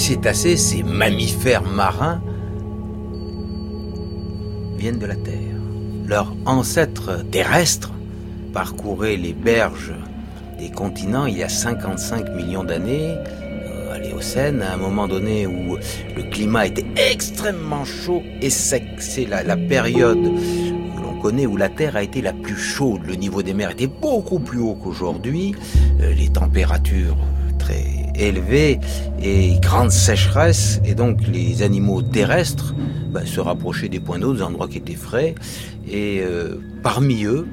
Cétacés, ces mammifères marins, viennent de la Terre. Leurs ancêtres terrestres parcouraient les berges des continents il y a 55 millions d'années, euh, à l'Éocène, à un moment donné où le climat était extrêmement chaud et sec. C'est la, la période connaît où la Terre a été la plus chaude. Le niveau des mers était beaucoup plus haut qu'aujourd'hui. Euh, les températures très élevées et grande sécheresse. Et donc les animaux terrestres bah, se rapprochaient des points d'eau, des endroits qui étaient frais. Et euh, parmi eux,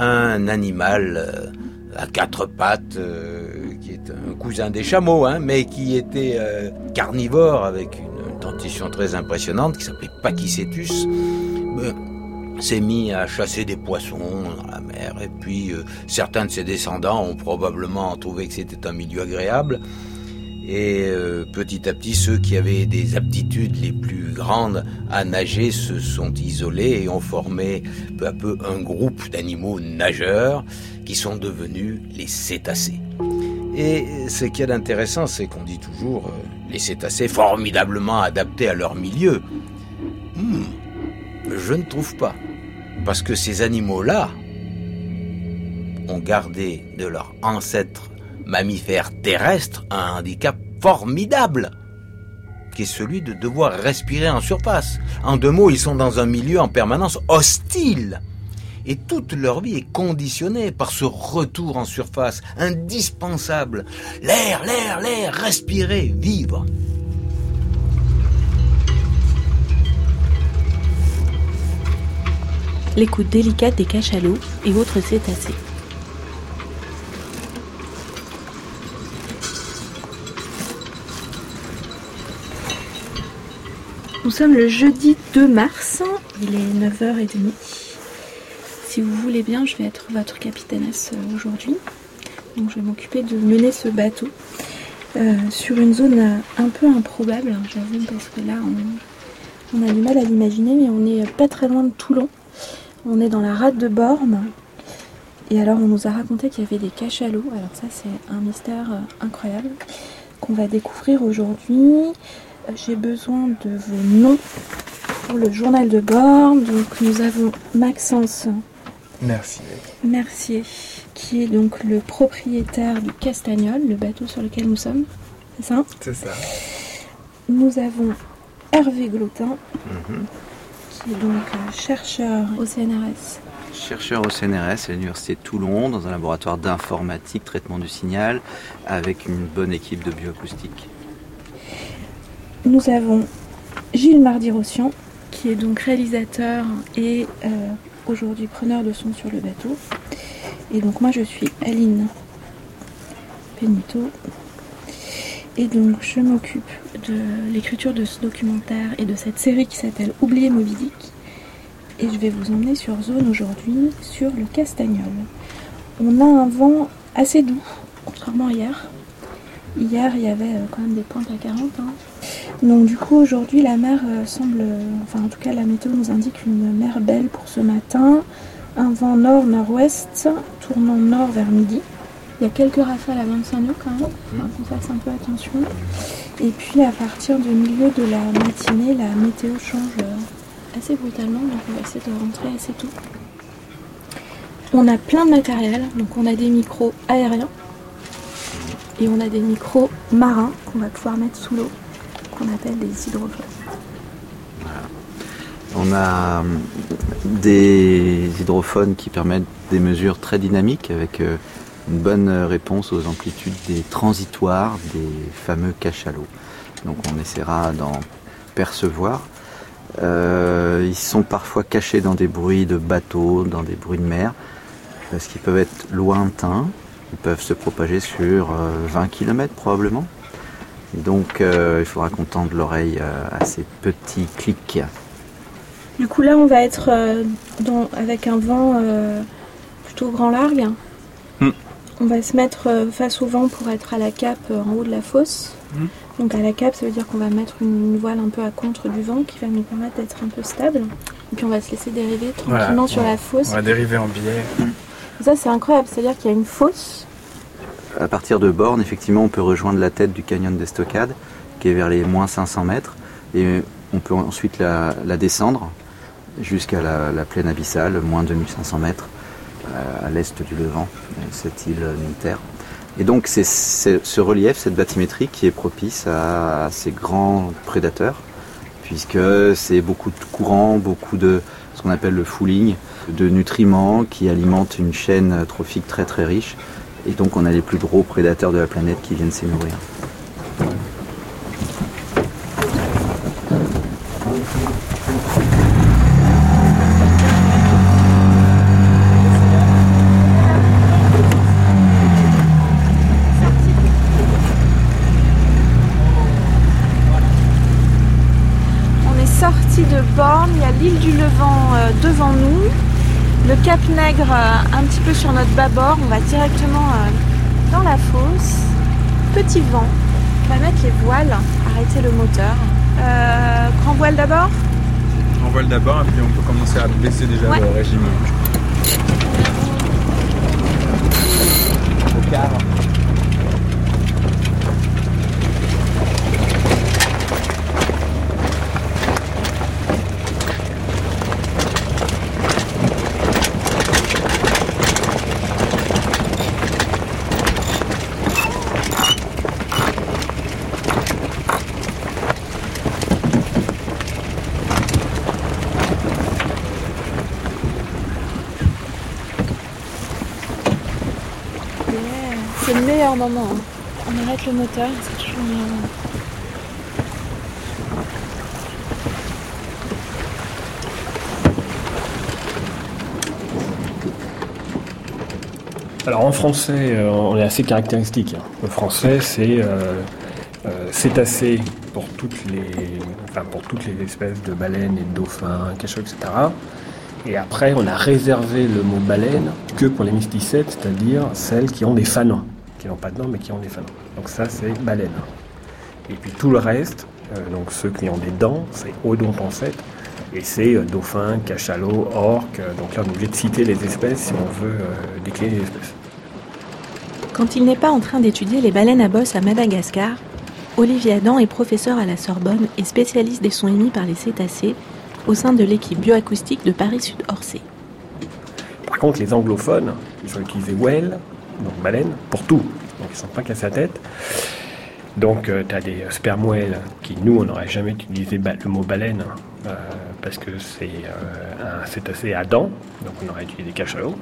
un animal euh, à quatre pattes, euh, qui est un cousin des chameaux, hein, mais qui était carnivore avec une, une dentition très impressionnante, qui s'appelait Pachycetus, euh, s'est mis à chasser des poissons dans la mer. Et puis euh, certains de ses descendants ont probablement trouvé que c'était un milieu agréable. Et euh, petit à petit, ceux qui avaient des aptitudes les plus grandes à nager se sont isolés et ont formé peu à peu un groupe d'animaux nageurs qui sont devenus les cétacés. Et ce qui est d'intéressant, c'est qu'on dit toujours euh, les cétacés formidablement adaptés à leur milieu. Hmm, je ne trouve pas. Parce que ces animaux-là ont gardé de leurs ancêtres mammifères terrestres un handicap formidable, qui est celui de devoir respirer en surface. En deux mots, ils sont dans un milieu en permanence hostile. Et toute leur vie est conditionnée par ce retour en surface, indispensable. L'air, l'air, l'air, respirer, vivre. L'écoute délicate des cachalots et autres cétacés. Nous sommes le jeudi 2 mars, il est 9h30. Si vous voulez bien, je vais être votre capitainesse aujourd'hui. Donc je vais m'occuper de mener ce bateau euh, sur une zone euh, un peu improbable, hein, j'avoue, parce que là on, a du mal à l'imaginer, mais on est pas très loin de Toulon. On est dans la rade de Borne. Et alors on nous a raconté qu'il y avait des cachalots. Alors ça c'est un mystère euh, incroyable qu'on va découvrir aujourd'hui. Euh, J'ai besoin de vos noms pour le journal de bord. Donc nous avons Maxence Merci. Mercier, qui est donc le propriétaire du Castagnol, le bateau sur lequel nous sommes. C'est ça? C'est ça. Nous avons Hervé Glotin, qui est donc euh, chercheur au CNRS. Chercheur au CNRS à l'Université de Toulon dans un laboratoire d'informatique, traitement du signal, avec une bonne équipe de bioacoustique. Nous avons Gilles Mardi-Rossian, qui est donc réalisateur et euh, aujourd'hui preneur de son sur le bateau. Et donc moi je suis Aline Benito. Et donc je m'occupe de l'écriture de ce documentaire et de cette série qui s'appelle Oublier Moby Dick. Et je vais vous emmener sur zone aujourd'hui sur le Castagnol. On a un vent assez doux, contrairement à hier. Hier il y avait euh, quand même des pointes à 40. hein. Donc du coup aujourd'hui la mer euh, semble, euh, enfin en tout cas la météo nous indique une mer belle pour ce matin. Un vent nord-nord-ouest tournant nord vers midi. Il y a quelques rafales à 25 nœuds quand même, il faut qu'on fasse un peu attention. Et puis à partir du milieu de la matinée, la météo change euh, assez brutalement, donc on va essayer de rentrer assez tôt. On a plein de matériel, donc on a des micros aériens et on a des micros marins qu'on va pouvoir mettre sous l'eau, qu'on appelle des hydrophones. On a hum, des hydrophones qui permettent des mesures très dynamiques avec euh, une bonne euh, réponse aux amplitudes des transitoires des fameux cachalots. Donc on essaiera d'en percevoir. Euh, ils sont parfois cachés dans des bruits de bateaux, dans des bruits de mer, parce qu'ils peuvent être lointains. Ils peuvent se propager sur euh, 20 km probablement. Donc euh, il faudra qu'on tende l'oreille euh, à ces petits clics. Du coup là on va être euh, dans- avec un vent euh, plutôt grand largue. Hmm. On va se mettre euh, face au vent pour être à la cape euh, en haut de la fosse. Hmm. Donc à la cape ça veut dire qu'on va mettre une, une voile un peu à contre du vent qui va nous permettre d'être un peu stable. Et puis on va se laisser dériver tranquillement Voilà, sur on- la fosse. On va dériver en biais. Ça c'est incroyable, c'est-à-dire qu'il y a une fosse à partir de Borne, effectivement, on peut rejoindre la tête du canyon d'Estocade, qui est vers les moins 500 mètres, et on peut ensuite la, descendre jusqu'à la, plaine abyssale, moins 2500 mètres, à l'est du Levant, cette île militaire. Et donc c'est ce relief, cette bathymétrie qui est propice à, ces grands prédateurs, puisque c'est beaucoup de courants, beaucoup de ce qu'on appelle le fooling, de nutriments qui alimentent une chaîne trophique très très riche. Et donc on a les plus gros prédateurs de la planète qui viennent s'y nourrir. Cap Nègre euh, un petit peu sur notre bâbord. On va directement euh, dans la fosse. Petit vent. On va mettre les voiles, arrêter le moteur. grand voile d'abord Grand voile d'abord, et puis on peut commencer à baisser déjà le régime. Au quart. Moment. On arrête le moteur, c'est toujours moment. Alors en français, euh, on est assez caractéristique. Hein. Le français, c'est euh, euh, cétacé pour toutes les, enfin, pour toutes les espèces de baleines et de dauphins, cachots, etc. Et après, on a réservé le mot baleine que pour les mysticètes, c'est-à-dire celles qui ont des fanons qui n'ont pas de dents mais qui ont des fanons. Donc ça c'est baleine. Et puis tout le reste, euh, donc ceux qui ont des dents, c'est odontocètes. Et c'est euh, dauphin, cachalot, orque. Euh, donc là on est obligé de citer les espèces si on veut décliner les espèces. Quand il n'est pas en train d'étudier les baleines à bosse à Madagascar, Olivier Adam est professeur à la Sorbonne et spécialiste des sons émis par les cétacés au sein de l'équipe bioacoustique de Paris-Sud-Orsay. Par contre, les anglophones, ils ont utilisé Well, donc baleine, pour tout. Donc ils ne sont pas cassés la tête. Donc euh, tu as des spermoèles qui, nous, on n'aurait jamais utilisé le mot baleine euh, parce que c'est euh, un cétacé à dents, donc on aurait utilisé cachalot,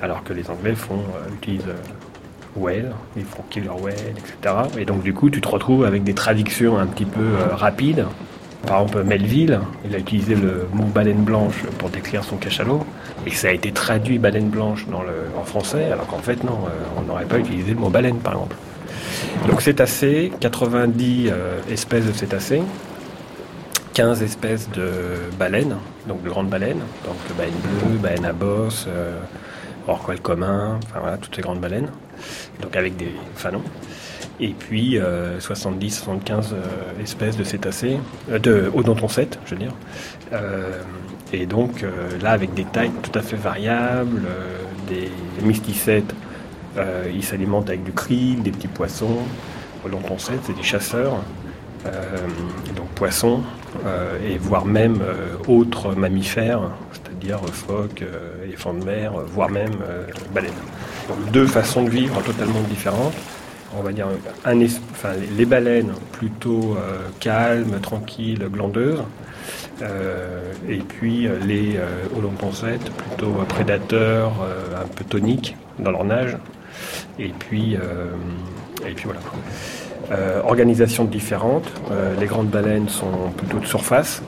alors que les Anglais font, utilisent whale, ils font killer whale, etc. Et donc du coup, tu te retrouves avec des traductions un petit peu rapides par exemple, Melville, il a utilisé le mot baleine blanche pour décrire son cachalot, et ça a été traduit baleine blanche en français, alors qu'en fait, non, euh, on n'aurait pas utilisé le mot baleine, par exemple. Donc cétacés, 90 euh, espèces de cétacés, 15 espèces de baleines, donc de grandes baleines, donc baleine bleue, baleine à bosse, euh, commun, enfin voilà, toutes ces grandes baleines, donc avec des fanons et puis 70-75 euh, euh, espèces de cétacés, euh, de odontocètes, je veux dire. et donc là, avec des tailles tout à fait variables, des mysticètes, ils s'alimentent avec du krill, des petits poissons. Odontocètes, c'est des chasseurs, donc poissons, et voire même autres mammifères, c'est-à-dire phoques, éléphants de mer, voire même baleines. Deux façons de vivre totalement différentes. On va dire, les baleines plutôt euh, calmes, tranquilles, glandeuses, euh, et puis euh, les euh, plutôt prédateurs, un peu toniques dans leur nage, et puis, voilà. organisation différente, les grandes baleines sont plutôt de surface,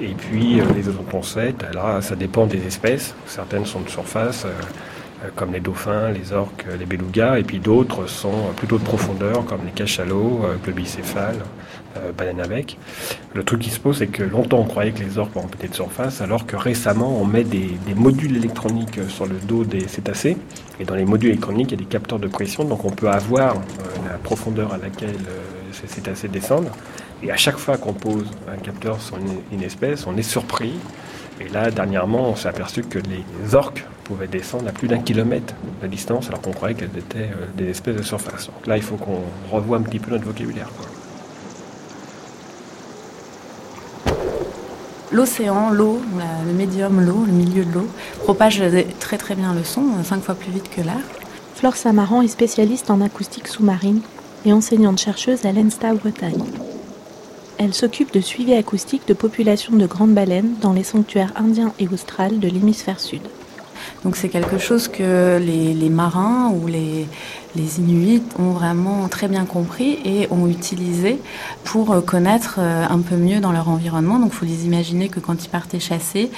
et puis les odontoncètes, là ça dépend des espèces, certaines sont de surface. Euh, comme les dauphins, les orques, les belugas, et puis d'autres sont plutôt de profondeur, comme les cachalots, euh, le bicéphale, euh, baleine avec. Le truc qui se pose, c'est que longtemps on croyait que les orques peut-être de surface, alors que récemment on met des, modules électroniques sur le dos des cétacés, et dans les modules électroniques il y a des capteurs de pression, donc on peut avoir la profondeur à laquelle ces cétacés descendent. Et à chaque fois qu'on pose un capteur sur une espèce, on est surpris. Et là, dernièrement, on s'est aperçu que les orques pouvaient descendre à plus d'un kilomètre de distance alors qu'on croyait qu'elles étaient euh, des espèces de surface. Donc là, il faut qu'on revoie un petit peu notre vocabulaire. quoi. L'océan, l'eau, le médium, l'eau, le milieu de l'eau, propage très très bien le son, euh, cinq fois plus vite que l'air. Flore Samaran est spécialiste en acoustique sous-marine et enseignante-chercheuse à l'ENSTA Bretagne. Elle s'occupe de suivi acoustique de populations de grandes baleines dans les sanctuaires indiens et australes de l'hémisphère sud. Donc c'est quelque chose que les, marins ou les, les Inuits ont vraiment très bien compris et ont utilisé pour euh, connaître euh, un peu mieux dans leur environnement. Donc faut les imaginer que quand ils partaient chasser,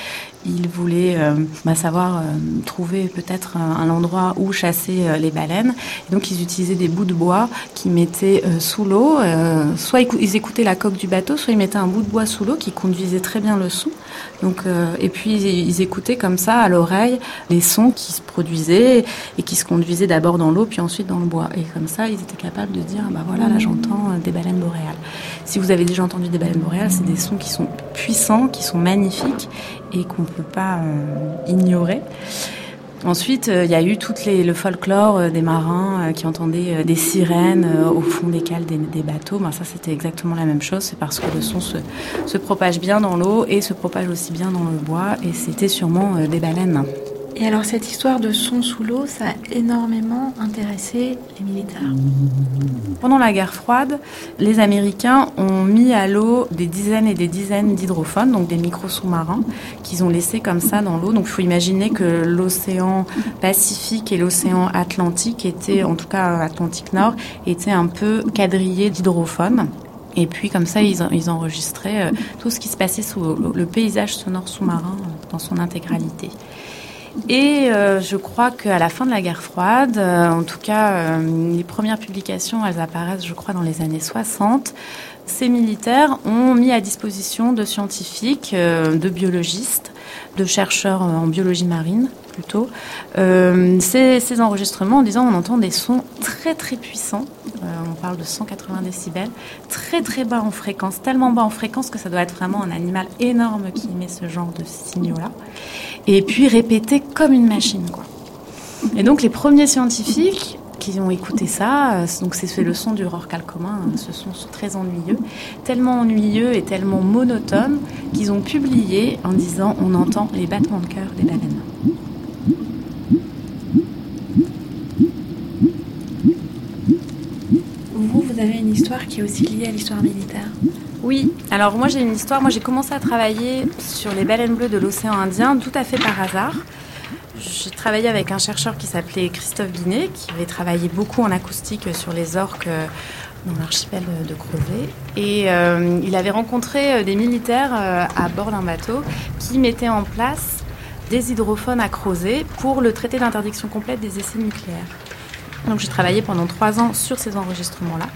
ils voulaient euh, bah, savoir trouver peut-être un, endroit où chasser les baleines. Et donc ils utilisaient des bouts de bois qu'ils mettaient sous l'eau. Soit ils, cou- ils écoutaient la coque du bateau, soit ils mettaient un bout de bois sous l'eau qui conduisait très bien le son. Donc, et puis ils, ils écoutaient comme ça à l'oreille les sons qui se produisaient et qui se conduisaient d'abord dans l'eau puis ensuite dans le bois. Et comme ça, ils étaient capables de dire, bah voilà, là j'entends euh, des baleines boréales. Si vous avez déjà entendu des baleines boréales, c'est des sons qui sont puissants, qui sont magnifiques et qu'on ne peut pas euh, ignorer. Ensuite, euh, il y a eu tout le folklore des marins qui entendaient des sirènes au fond des cales des, bateaux. Ben, ça, c'était exactement la même chose. C'est parce que le son se, se propage bien dans l'eau et se propage aussi bien dans le bois. Et c'était sûrement des baleines. Et alors cette histoire de son sous l'eau, ça a énormément intéressé les militaires. Pendant la guerre froide, les Américains ont mis à l'eau des dizaines et des dizaines d'hydrophones, donc des micro-sous-marins, qu'ils ont laissés comme ça dans l'eau. Donc il faut imaginer que l'océan Pacifique et l'océan Atlantique étaient, en tout cas Atlantique Nord, étaient un peu quadrillés d'hydrophones. Et puis comme ça, ils, en- ils enregistraient euh, tout ce qui se passait sous le, le paysage sonore sous-marin euh, dans son intégralité. Et euh, je crois qu'à la fin de la guerre froide, euh, en tout cas, euh, les premières publications, elles apparaissent, je crois, dans les années 60. Ces militaires ont mis à disposition de scientifiques, de biologistes, de chercheurs en biologie marine plutôt, ces, enregistrements en disant on entend des sons très très puissants, on parle de 180 décibels, très très bas en fréquence, tellement bas en fréquence que ça doit être vraiment un animal énorme qui émet ce genre de signaux-là, et puis répété comme une machine. Quoi. Et donc les premiers scientifiques qui ont écouté ça, euh, donc c'est le son du rorcal commun, hein, ce son très ennuyeux, tellement ennuyeux et tellement monotone qu'ils ont publié en disant on entend les battements de cœur des baleines. Vous, vous avez une histoire qui est aussi liée à l'histoire militaire? Oui, alors moi j'ai une histoire, moi j'ai commencé à travailler sur les baleines bleues de l'océan Indien tout à fait par hasard. J'ai travaillé avec un chercheur qui s'appelait Christophe Binet, qui avait travaillé beaucoup en acoustique sur les orques euh, dans l'archipel de Crozet. Et euh, il avait rencontré euh, des militaires à bord d'un bateau qui mettaient en place des hydrophones à Crozet pour le traité d'interdiction complète des essais nucléaires. Donc j'ai travaillé pendant trois ans sur ces enregistrements-là.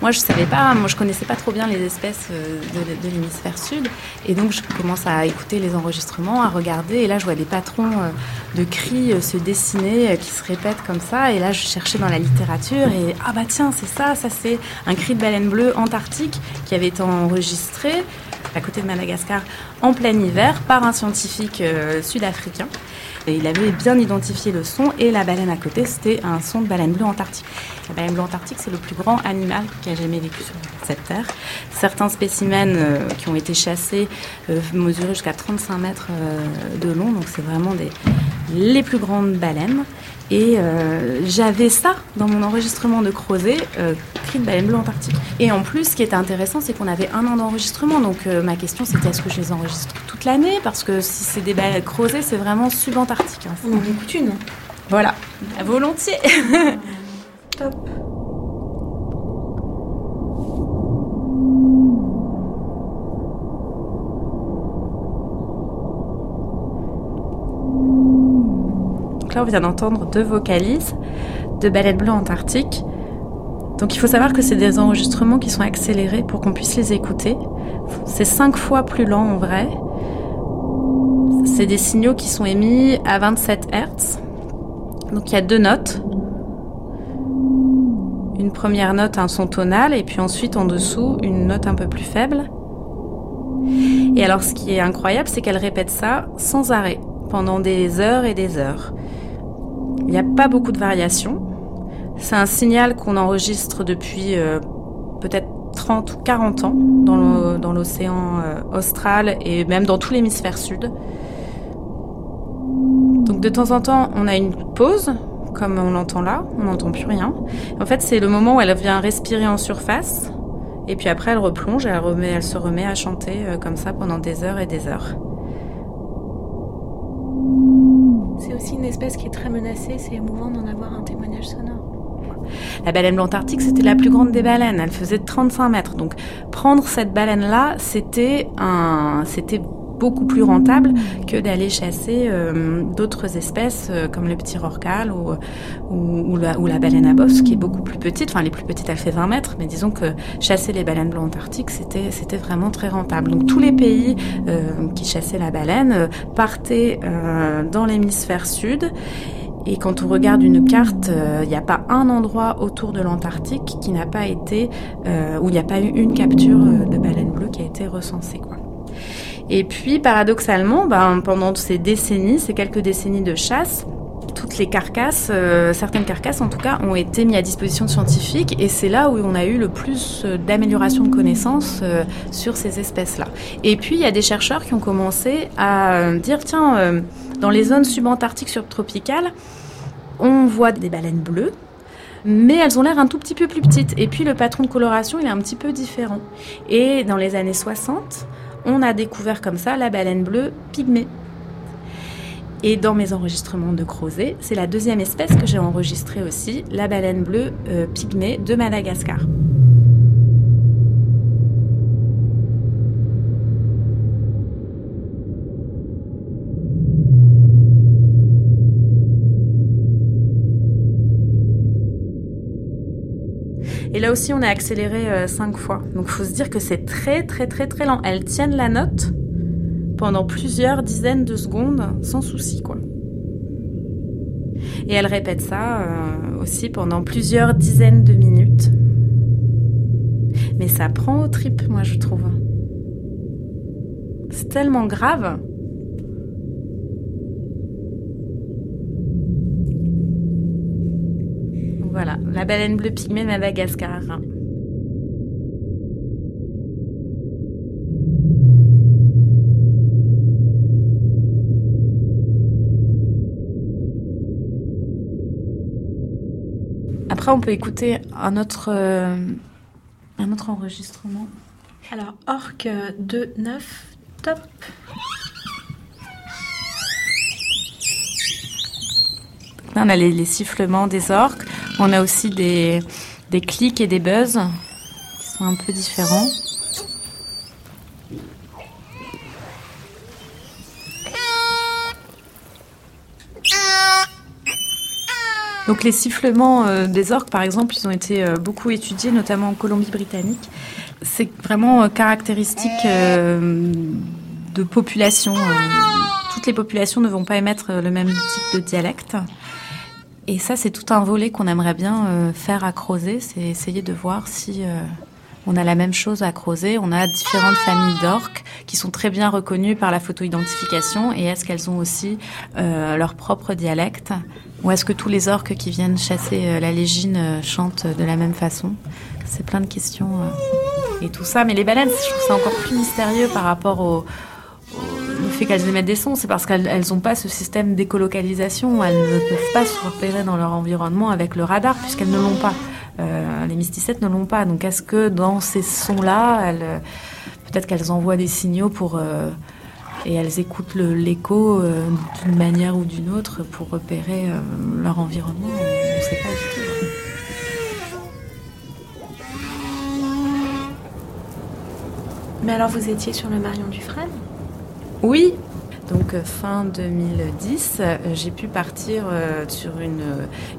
Moi je savais pas, moi je connaissais pas trop bien les espèces euh, de, de l'hémisphère sud, et donc je commence à écouter les enregistrements, à regarder, et là je vois des patrons euh, de cris euh, se dessiner, qui se répètent comme ça, et là je cherchais dans la littérature, et ah bah tiens c'est ça, ça c'est un cri de baleine bleue antarctique qui avait été enregistré à côté de Madagascar en plein hiver par un scientifique sud-africain. Il avait bien identifié le son et la baleine à côté, c'était un son de baleine bleue antarctique. La baleine bleue antarctique, c'est le plus grand animal qui a jamais vécu sur cette terre. Certains spécimens euh, qui ont été chassés euh, mesuraient jusqu'à 35 mètres euh, de long, donc c'est vraiment les plus grandes baleines. Et euh, j'avais ça dans mon enregistrement de Crozet, euh, cri de baleine bleue antarctique. Et en plus, ce qui était intéressant, c'est qu'on avait un an d'enregistrement. Donc euh, ma question, c'était est-ce que je les enregistre toute l'année? Parce que si c'est des baleines Crozet, c'est vraiment subantarctique. hein. On en écoute une. Voilà, volontiers. Top. Là, on vient d'entendre deux vocalises de baleines bleues antarctiques. Donc il faut savoir que c'est des enregistrements qui sont accélérés pour qu'on puisse les écouter. C'est cinq fois plus lent en vrai. C'est des signaux qui sont émis à 27 Hz. Donc il y a deux notes. Une première note, un son tonal, et puis ensuite en dessous, une note un peu plus faible. Et alors ce qui est incroyable, c'est qu'elle répète ça sans arrêt pendant des heures et des heures. Il n'y a pas beaucoup de variations. C'est un signal qu'on enregistre depuis euh, peut-être 30 ou 40 ans dans l'océan euh, austral et même dans tout l'hémisphère sud. Donc de temps en temps, on a une pause, comme on l'entend là, on n'entend plus rien. En fait, c'est le moment où elle vient respirer en surface, et puis après, elle replonge et elle, se remet à chanter euh, comme ça pendant des heures et des heures. C'est aussi une espèce qui est très menacée, c'est émouvant d'en avoir un témoignage sonore. La baleine blanc arctique, c'était la plus grande des baleines. Elle faisait 35 mètres. Donc, prendre cette baleine-là, c'était un, c'était beaucoup plus rentable que d'aller chasser euh, d'autres espèces euh, comme le petit rorcal ou, la, baleine à bosse qui est beaucoup plus petite. Enfin, les plus petites, elle fait 20 mètres, mais disons que chasser les baleines blancs antarctiques, c'était, vraiment très rentable. Donc tous les pays euh, qui chassaient la baleine partaient dans l'hémisphère sud. Et quand on regarde une carte, il n'y a pas un endroit autour de l'Antarctique qui n'a pas été, où il n'y a pas eu une capture de baleine bleue qui a été recensée. Et puis, paradoxalement, ben, pendant ces décennies, ces quelques décennies de chasse, toutes les carcasses, euh, certaines carcasses en tout cas, ont été mises à disposition de scientifiques et c'est là où on a eu le plus euh, d'amélioration de connaissances euh, sur ces espèces-là. Et puis il y a des chercheurs qui ont commencé à dire tiens, dans les zones subantarctiques subtropicales, on voit des baleines bleues, mais elles ont l'air un tout petit peu plus petites. Et puis le patron de coloration, il est un petit peu différent. Et dans les années 60, on a découvert comme ça la baleine bleue pygmée. Et dans mes enregistrements de Crozet, c'est la deuxième espèce que j'ai enregistrée aussi, la baleine bleue euh, pygmée de Madagascar. Et là aussi, on a accéléré euh, cinq fois. Donc, il faut se dire que c'est très, très, très, très lent. Elles tiennent la note pendant plusieurs dizaines de secondes sans souci, quoi. Et elles répètent ça euh, aussi pendant plusieurs dizaines de minutes. Mais ça prend au trip, moi, je trouve. C'est tellement grave. Voilà, la baleine bleue pygmée de Madagascar. Après, on peut écouter un autre, euh, un autre enregistrement. Alors, Orc 2.9, top. Là, on a les, sifflements des orques. On a aussi des, des clics et des buzz qui sont un peu différents. Donc les sifflements euh, des orques, par exemple, ils ont été euh, beaucoup étudiés, notamment en Colombie-Britannique. C'est vraiment euh, caractéristique de population. toutes les populations ne vont pas émettre le même type de dialecte. Et ça, c'est tout un volet qu'on aimerait bien euh, faire à Crozet, c'est essayer de voir si euh, on a la même chose à Crozet. On a différentes familles d'orques qui sont très bien reconnues par la photo-identification. Et est-ce qu'elles ont aussi euh, leur propre dialecte Ou est-ce que tous les orques qui viennent chasser la légine chantent de la même façon? C'est plein de questions. et tout ça. Mais les baleines, je trouve ça encore plus mystérieux par rapport au fait qu'elles émettent des sons, c'est parce qu'elles n'ont pas ce système d'écolocalisation. Elles ne peuvent pas se repérer dans leur environnement avec le radar puisqu'elles ne l'ont pas. Euh, les mysticettes ne l'ont pas. Donc est-ce que dans ces sons-là, peut-être qu'elles envoient des signaux pour euh, et elles écoutent l'écho euh, d'une manière ou d'une autre pour repérer leur environnement? On ne sait pas du tout. Mais alors vous étiez sur le Marion Dufresne? Oui. Donc euh, fin 2010, euh, j'ai pu partir euh, sur une,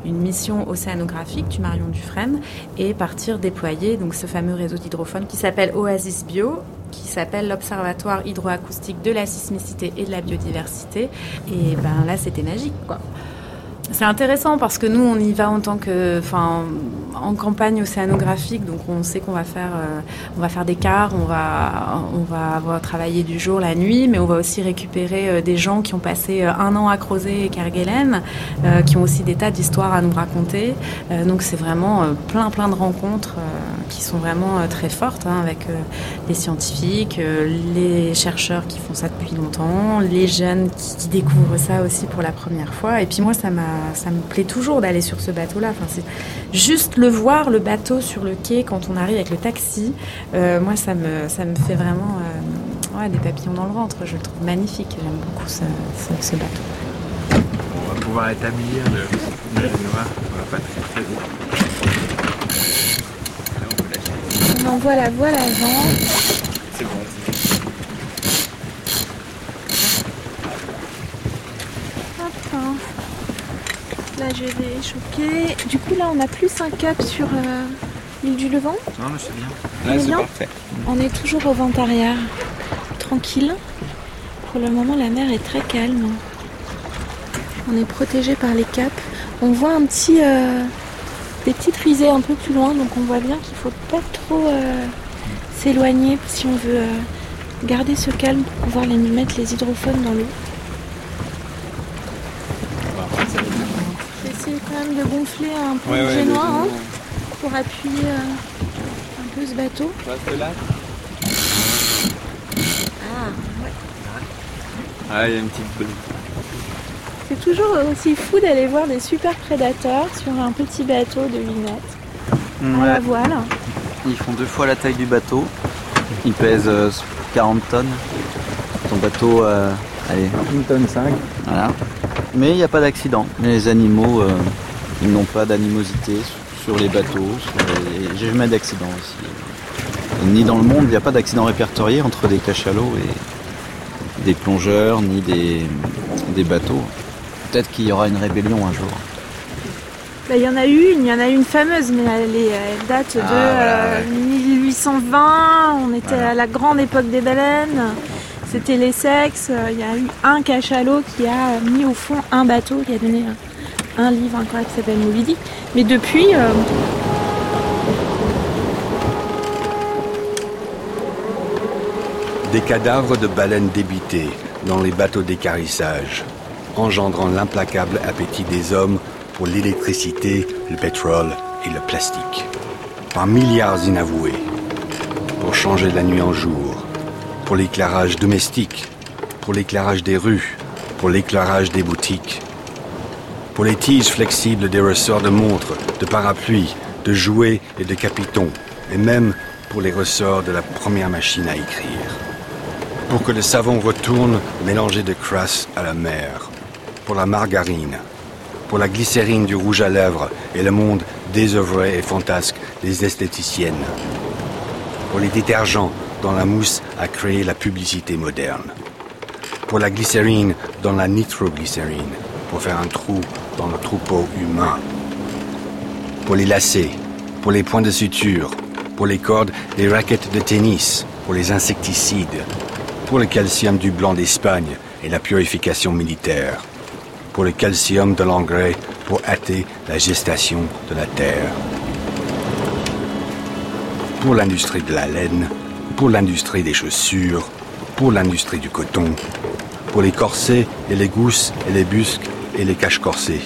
mission océanographique du Marion Dufresne et partir déployer donc ce fameux réseau d'hydrophones qui s'appelle Oasis Bio, qui s'appelle l'Observatoire hydroacoustique de la sismicité et de la biodiversité. Et ben là, c'était magique, quoi. C'est intéressant parce que nous, on y va en tant que, enfin, en campagne océanographique, donc on sait qu'on va faire, euh, on va faire des cars, on va, on va avoir travaillé du jour, la nuit, mais on va aussi récupérer euh, des gens qui ont passé euh, un an à Crozet et Kerguelen, qui ont aussi des tas d'histoires à nous raconter. donc c'est vraiment plein, plein de rencontres qui sont vraiment très fortes hein, avec les scientifiques, les chercheurs qui font ça depuis longtemps, les jeunes qui, découvrent ça aussi pour la première fois. Et puis moi, ça ça me plaît toujours d'aller sur ce bateau-là. Enfin, c'est juste le voir, le bateau sur le quai quand on arrive avec le taxi. Euh, moi, ça me, ça me fait vraiment euh, des papillons dans le ventre. Je le trouve magnifique. J'aime beaucoup ce, bateau. On va pouvoir établir le, le. On va la voile avant. C'est bon. Là, je vais choquer. Du coup, là, on a plus un cap sur euh, l'île du Levant. Non, mais c'est bien. Là, c'est parfait. On est toujours au vent arrière. Tranquille. Pour le moment, la mer est très calme. On est protégé par les caps. On voit un petit, euh, des petites risées un peu plus loin, donc on voit bien qu'il faut pas trop euh, s'éloigner si on veut garder ce calme pour pouvoir les mettre les hydrophones dans l'eau. de gonfler un peu le génois hein, pour appuyer euh, un peu ce bateau. là Ah, ouais. Ah, il y a une petite C'est toujours aussi fou d'aller voir des super prédateurs sur un petit bateau de 8 mètres. À la voile. Ils font deux fois la taille du bateau. Ils pèsent 40 euh, tonnes. Ton bateau, euh, allez. Une tonne 5. Voilà. Mais il n'y a pas d'accident. Les animaux ils n'ont pas d'animosité sur les bateaux. J'ai jamais d'accident aussi. Ni dans le monde, il n'y a pas d'accident répertorié entre des cachalots et des plongeurs, ni des, des bateaux. Peut-être qu'il y aura une rébellion un jour. Bah, il y en a eu une, il y en a une fameuse, mais elle, date de 1820. Ah, On était à la grande époque des baleines. C'était les sexes. Il y a eu un cachalot qui a mis au fond un bateau qui a donné un livre incroyable qui s'appelle Moby Mais depuis. Euh, Des cadavres de baleines débitées dans les bateaux d'écarissage, engendrant l'implacable appétit des hommes pour l'électricité, le pétrole et le plastique. Par milliards inavoués, pour changer la nuit en jour, pour l'éclairage domestique, pour l'éclairage des rues, pour l'éclairage des boutiques, pour les tiges flexibles des ressorts de montres, de parapluies, de jouets et de capitons, et même pour les ressorts de la première machine à écrire. Pour que le savon retourne mélangé de crasse à la mer, pour la margarine, pour la glycérine du rouge à lèvres et le monde désœuvré et fantasque des esthéticiennes, pour les détergents dont la mousse a créé la publicité moderne, pour la glycérine dans la nitroglycérine, pour faire un trou dans le troupeau humain. Pour les lacets, pour les points de suture, pour les cordes des raquettes de tennis, pour les insecticides, pour le calcium du blanc d'Espagne et la purification militaire, pour le calcium de l'engrais pour hâter la gestation de la terre, pour l'industrie de la laine, pour l'industrie des chaussures, pour l'industrie du coton, pour les corsets et les gousses et les busques et les caches corsés,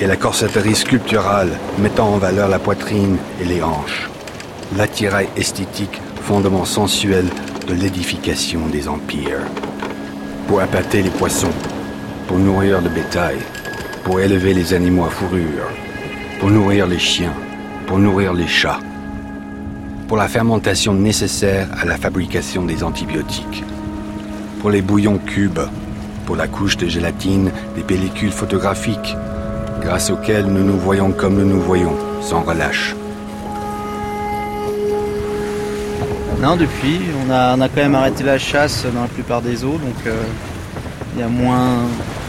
et la corsetterie sculpturale mettant en valeur la poitrine et les hanches. L'attirail esthétique, fondement sensuel de l'édification des empires. Pour appâter les poissons, pour nourrir le bétail, pour élever les animaux à fourrure, pour nourrir les chiens, pour nourrir les chats, pour la fermentation nécessaire à la fabrication des antibiotiques, pour les bouillons cubes, pour la couche de gélatine des pellicules photographiques, grâce auxquelles nous nous voyons comme nous nous voyons, sans relâche. Non, depuis, on a, quand même arrêté la chasse dans la plupart des eaux, donc euh, il y a moins,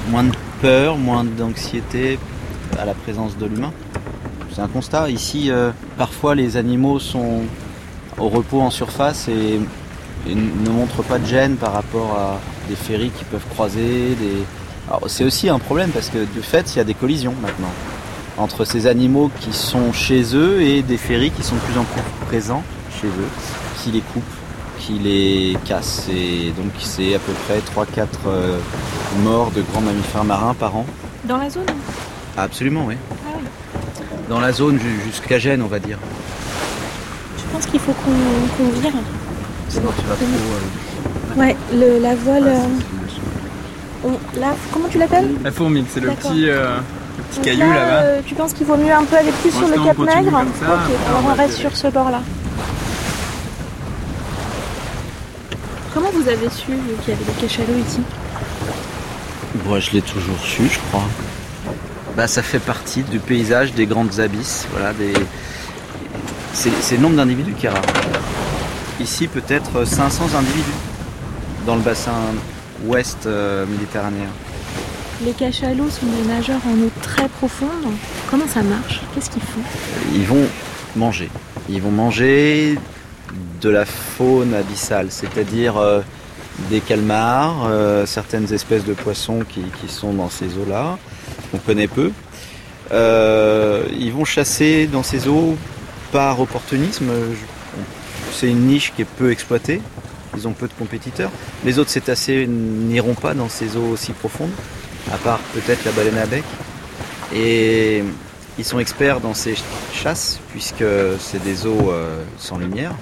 moins de peur, moins d'anxiété à la présence de l'humain. C'est un constat. Ici, euh, parfois, les animaux sont au repos en surface et ne montrent pas de gêne par rapport à, des ferries qui peuvent croiser, c'est aussi un problème parce que de fait, il y a des collisions maintenant entre ces animaux qui sont chez eux et des ferries qui sont plus en plus présents chez eux, qui les coupent, qui les cassent. Et donc c'est à peu près 3-4 euh, morts de grands mammifères marins par an. Dans la zone Absolument, oui. Ah oui. Dans la zone ju- jusqu'à Gênes, on va dire. Je pense qu'il faut qu'on vire. Sinon tu vas trop... euh, Ouais, le, la voile. Ah, euh, c'est- on- là, comment tu l'appelles? La fourmile, c'est le petit, euh, le petit Donc caillou là, là-bas. euh, tu penses qu'il vaut mieux un peu aller plus sur le Cap Ok, après, alors on reste sur ce bord-là. Comment vous avez su vous, qu'il y avait des cachalots ici? Moi, je l'ai toujours su, je crois. Bah, ça fait partie du paysage des grandes abysses. Voilà, des... c'est, c'est le nombre d'individus qui est rare. Ici, peut-être 500 individus dans le bassin ouest euh, méditerranéen. Les cachalots sont des nageurs en eau très profonde. Comment ça marche? Qu'est-ce qu'ils font? Ils vont manger. Ils vont manger de la faune abyssale, c'est-à-dire euh, des calmars, euh, certaines espèces de poissons qui, sont dans ces eaux-là, qu'on connaît peu. Euh, ils vont chasser dans ces eaux par opportunisme. C'est une niche qui est peu exploitée. Ils ont peu de compétiteurs. Les autres cétacés n'iront pas dans ces eaux aussi profondes, à part peut-être la baleine à bec. Et ils sont experts dans ces chasses, puisque c'est des eaux euh, sans lumière.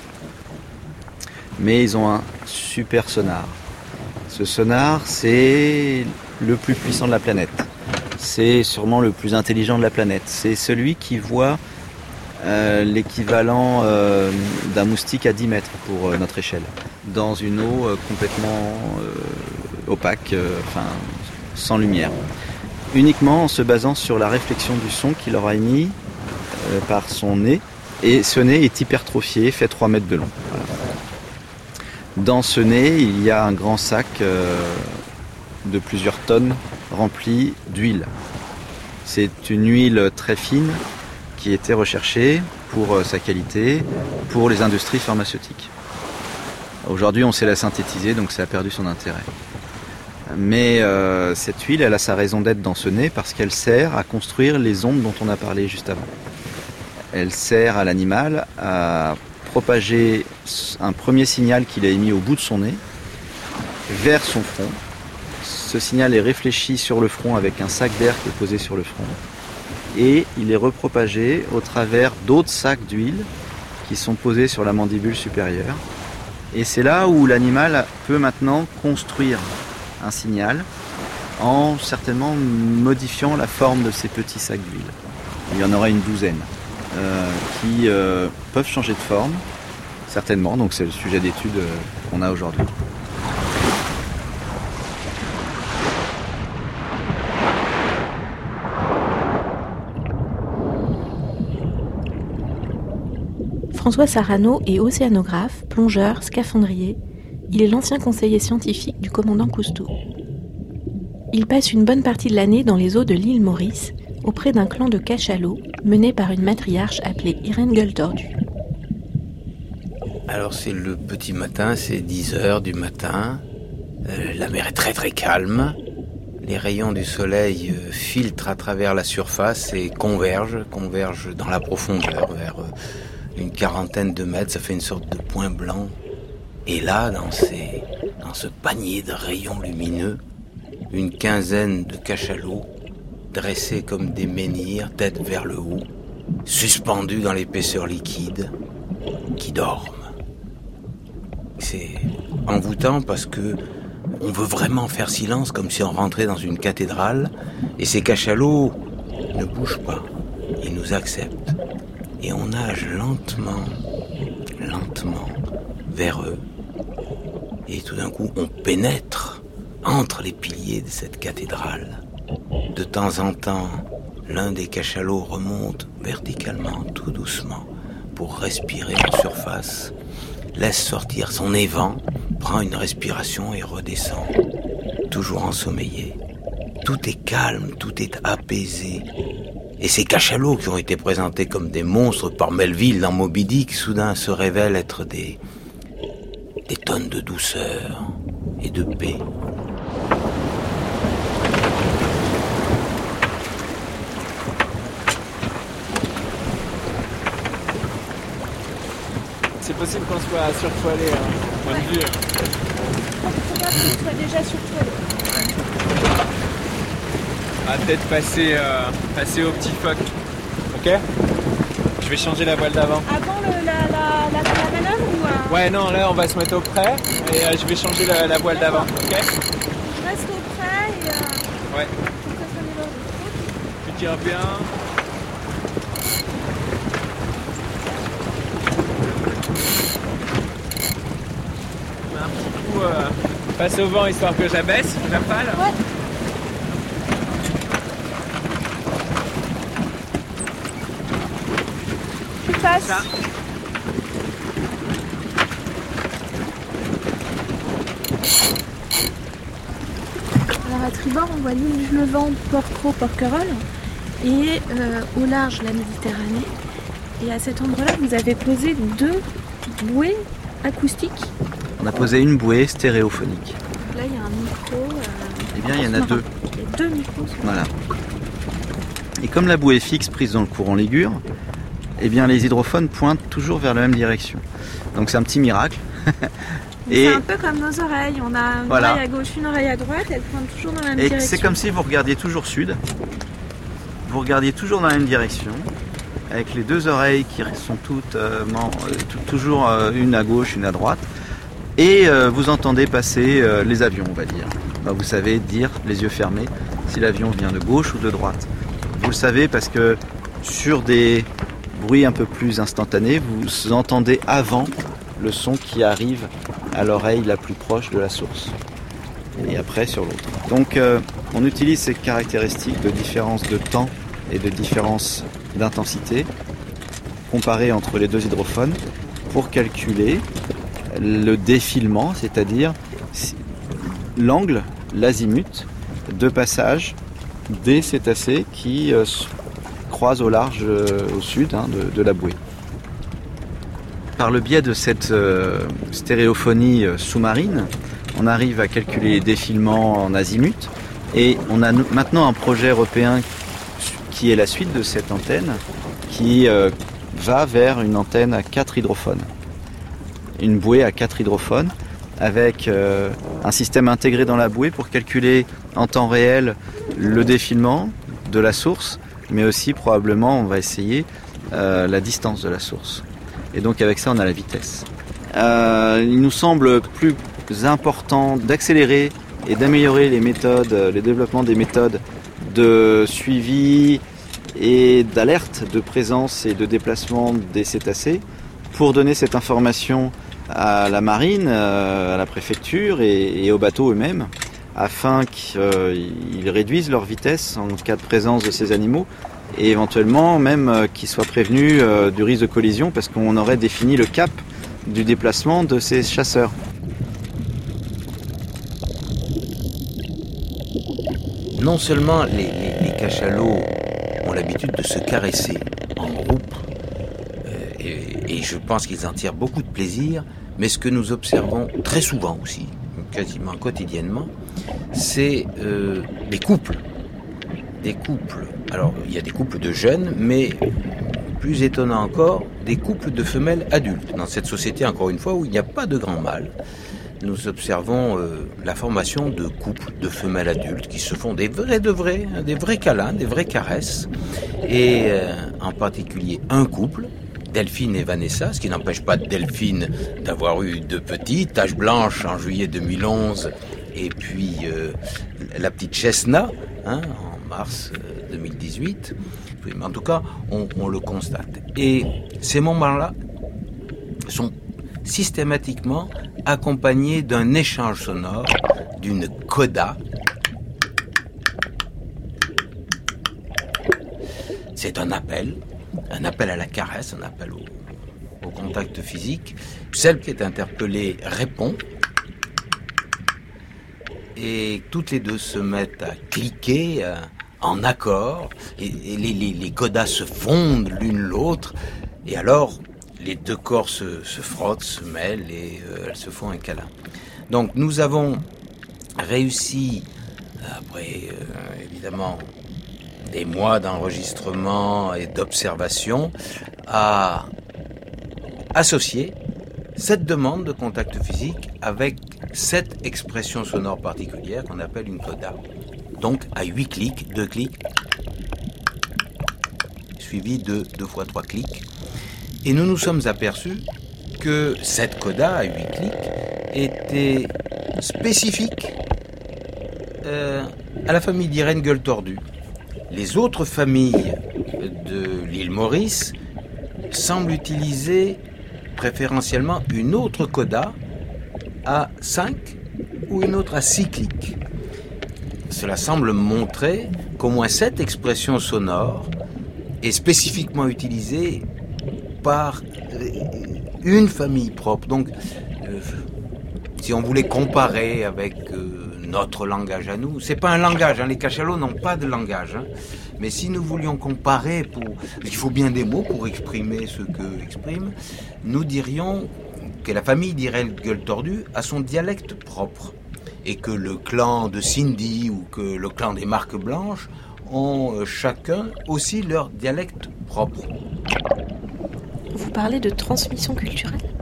Mais ils ont un super sonar. Ce sonar, c'est le plus puissant de la planète. C'est sûrement le plus intelligent de la planète. C'est celui qui voit euh, l'équivalent euh, d'un moustique à 10 mètres pour euh, notre échelle, dans une eau complètement opaque, enfin sans lumière uniquement en se basant sur la réflexion du son qu'il aura émis par son nez. Et ce nez est hypertrophié, fait 3 mètres de long. Dans ce nez, il y a un grand sac euh, de plusieurs tonnes rempli d'huile. C'est une huile très fine qui était recherchée pour euh, sa qualité pour les industries pharmaceutiques. Aujourd'hui, on sait la synthétiser, donc ça a perdu son intérêt. Mais euh, cette huile, elle a sa raison d'être dans ce nez parce qu'elle sert à construire les ondes dont on a parlé juste avant. Elle sert à l'animal à propager un premier signal qu'il a émis au bout de son nez vers son front. Ce signal est réfléchi sur le front avec un sac d'air qui est posé sur le front. Et il est repropagé au travers d'autres sacs d'huile qui sont posés sur la mandibule supérieure. Et c'est là où l'animal peut maintenant construire un signal en certainement modifiant la forme de ces petits sacs d'huile. Il y en aura une douzaine qui euh, peuvent changer de forme, certainement, donc c'est le sujet d'étude euh, qu'on a aujourd'hui. François Sarano est océanographe, plongeur, scaphandrier. Il est l'ancien conseiller scientifique du commandant Cousteau. Il passe une bonne partie de l'année dans les eaux de l'île Maurice, auprès d'un clan de cachalots mené par une matriarche appelée Irène Gueule. Alors c'est le petit matin, c'est 10 heures du matin. Euh, la mer est très très calme. Les rayons du soleil euh, filtrent à travers la surface et convergent, convergent dans la profondeur vers euh, une quarantaine de mètres. Ça fait une sorte de point blanc. Et là, dans ce panier de rayons lumineux, une quinzaine de cachalots dressés comme des menhirs, tête vers le haut, suspendus dans l'épaisseur liquide, qui dorment. C'est envoûtant parce que on veut vraiment faire silence comme si on rentrait dans une cathédrale et ces cachalots ne bougent pas. Ils nous acceptent et on nage lentement, lentement vers eux et tout d'un coup on pénètre entre les piliers de cette cathédrale. De temps en temps, l'un des cachalots remonte verticalement, tout doucement, pour respirer en surface laisse sortir son évent, prend une respiration et redescend, toujours ensommeillé. Tout est calme, tout est apaisé. Et ces cachalots qui ont été présentés comme des monstres par Melville dans Moby Dick, soudain se révèlent être des, des tonnes de douceur et de paix. Possible qu'on soit surtoilé, hein, point de vue. Soit déjà surtoilé. On va peut-être passer, euh, passer au petit phoque. Ok Je vais changer la voile d'avant. Avant le, la, la, la, la manœuvre ou euh, Ouais, non, là on va se mettre au près et euh, je vais changer la, la voile d'avant. Ok je reste auprès et euh, Ouais. que ça tires bien. On met un petit coup face au vent histoire que j'abaisse, j'appale. Ouais. Tu passes. Ça. Alors à tribord, on voit l'île Levant, Porcro, Porquerolles et euh, au large la Méditerranée. Et à cet endroit-là, vous avez posé deux bouées acoustiques. On a posé une bouée stéréophonique. Là, il y a un micro. euh, Eh bien, il y en a deux. Il y a deux micros. Voilà. Et comme la bouée est fixe prise dans le courant Ligure, eh bien les hydrophones pointent toujours vers la même direction. Donc c'est un petit miracle. Et C'est un peu comme nos oreilles. On a une Voilà. oreille à gauche, une oreille à droite. Elles pointent toujours dans la même Et direction. c'est comme si vous regardiez toujours sud. Vous regardiez toujours dans la même direction. Avec les deux oreilles qui sont toutes euh, euh, tou- toujours euh, une à gauche, une à droite. Et euh, vous entendez passer euh, les avions, on va dire. Bah, vous savez dire, les yeux fermés, si l'avion vient de gauche ou de droite. Vous le savez parce que sur des bruits un peu plus instantanés, vous entendez avant le son qui arrive à l'oreille la plus proche de la source et après sur l'autre. Donc euh, on utilise ces caractéristiques de différence de temps et de différence d'intensité comparées entre les deux hydrophones pour calculer le défilement, c'est-à-dire l'angle, l'azimut de passage des cétacés qui euh, croisent au large euh, au sud hein, de, de la bouée. Par le biais de cette euh, stéréophonie sous-marine, on arrive à calculer les défilements en azimut et on a maintenant un projet européen qui est la suite de cette antenne qui va vers une antenne à 4 hydrophones. Une bouée à 4 hydrophones avec euh, un système intégré dans la bouée pour calculer en temps réel le défilement de la source, mais aussi probablement on va essayer euh, la distance de la source. Et donc avec ça on a la vitesse. Euh, il nous semble plus important d'accélérer et d'améliorer les méthodes, le développement des méthodes de suivi et d'alerte de présence et de déplacement des cétacés pour donner cette information à la marine, euh, à la préfecture et, aux bateaux eux-mêmes afin qu'ils réduisent leur vitesse en cas de présence de ces animaux et éventuellement même euh, qu'ils soient prévenus euh, du risque de collision parce qu'on aurait défini le cap du déplacement de ces chasseurs. Non seulement les cachalots ont l'habitude de se caresser je pense qu'ils en tirent beaucoup de plaisir, mais ce que nous observons très souvent aussi, quasiment quotidiennement, c'est euh, des couples. Des couples. Alors, il y a des couples de jeunes, mais plus étonnant encore, des couples de femelles adultes. Dans cette société, encore une fois, où il n'y a pas de grand mâle, nous observons euh, la formation de couples de femelles adultes qui se font des vrais de vrais, des vrais câlins, des vraies caresses. Et euh, en particulier un couple, Delphine et Vanessa, ce qui n'empêche pas Delphine d'avoir eu deux petits, taches blanches en juillet 2011, et puis euh, la petite Chesna, hein, en mars euh, 2018. Oui, mais en tout cas, on le constate. Et ces moments-là sont systématiquement accompagnés d'un échange sonore, d'une coda. C'est un appel, un appel à la caresse, un appel au, contact physique. Celle qui est interpellée répond. Et toutes les deux se mettent à cliquer euh, en accord. Et, les, les, les codas se fondent l'une l'autre. Et alors, les deux corps se, se frottent, se mêlent et euh, elles se font un câlin. Donc nous avons réussi, après euh, évidemment des mois d'enregistrement et d'observation, à associer cette demande de contact physique avec cette expression sonore particulière qu'on appelle une coda. Donc à 8 clics, 2 clics, suivi de 2 fois 3 clics. Et nous nous sommes aperçus que cette coda à 8 clics était spécifique euh, à la famille d'Irène Gueule Tordue. Les autres familles de l'île Maurice semblent utiliser préférentiellement une autre coda à 5 ou une autre à 6 clics. Cela semble montrer qu'au moins cette expression sonore est spécifiquement utilisée par une famille propre. Donc, euh, si on voulait comparer avec euh, notre langage à nous, c'est pas un langage, hein, les cachalots n'ont pas de langage. hein. Mais si nous voulions comparer, pour, il faut bien des mots pour exprimer ce que exprime, nous dirions que la famille d'Irène Gueule Tordue a son dialecte propre et que le clan de Cindy ou que le clan des marques blanches ont euh, chacun aussi leur dialecte propre. Vous parlez de transmission culturelle?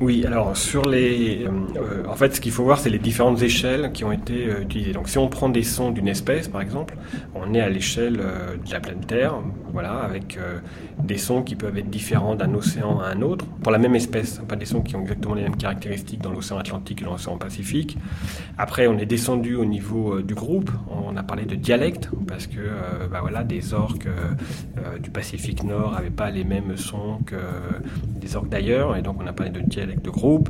Oui, alors sur les. euh, en fait, ce qu'il faut voir, c'est les différentes échelles qui ont été euh, utilisées. Donc, si on prend des sons d'une espèce, par exemple, on est à l'échelle euh, de la planète Terre, voilà, avec euh, des sons qui peuvent être différents d'un océan à un autre, pour la même espèce, pas des sons qui ont exactement les mêmes caractéristiques dans l'océan Atlantique et dans l'océan Pacifique. Après, on est descendu au niveau du groupe, on a parlé de dialecte, parce que bah voilà, des orques du Pacifique Nord n'avaient pas les mêmes sons que des orques d'ailleurs, et donc on a parlé de dialecte de groupe.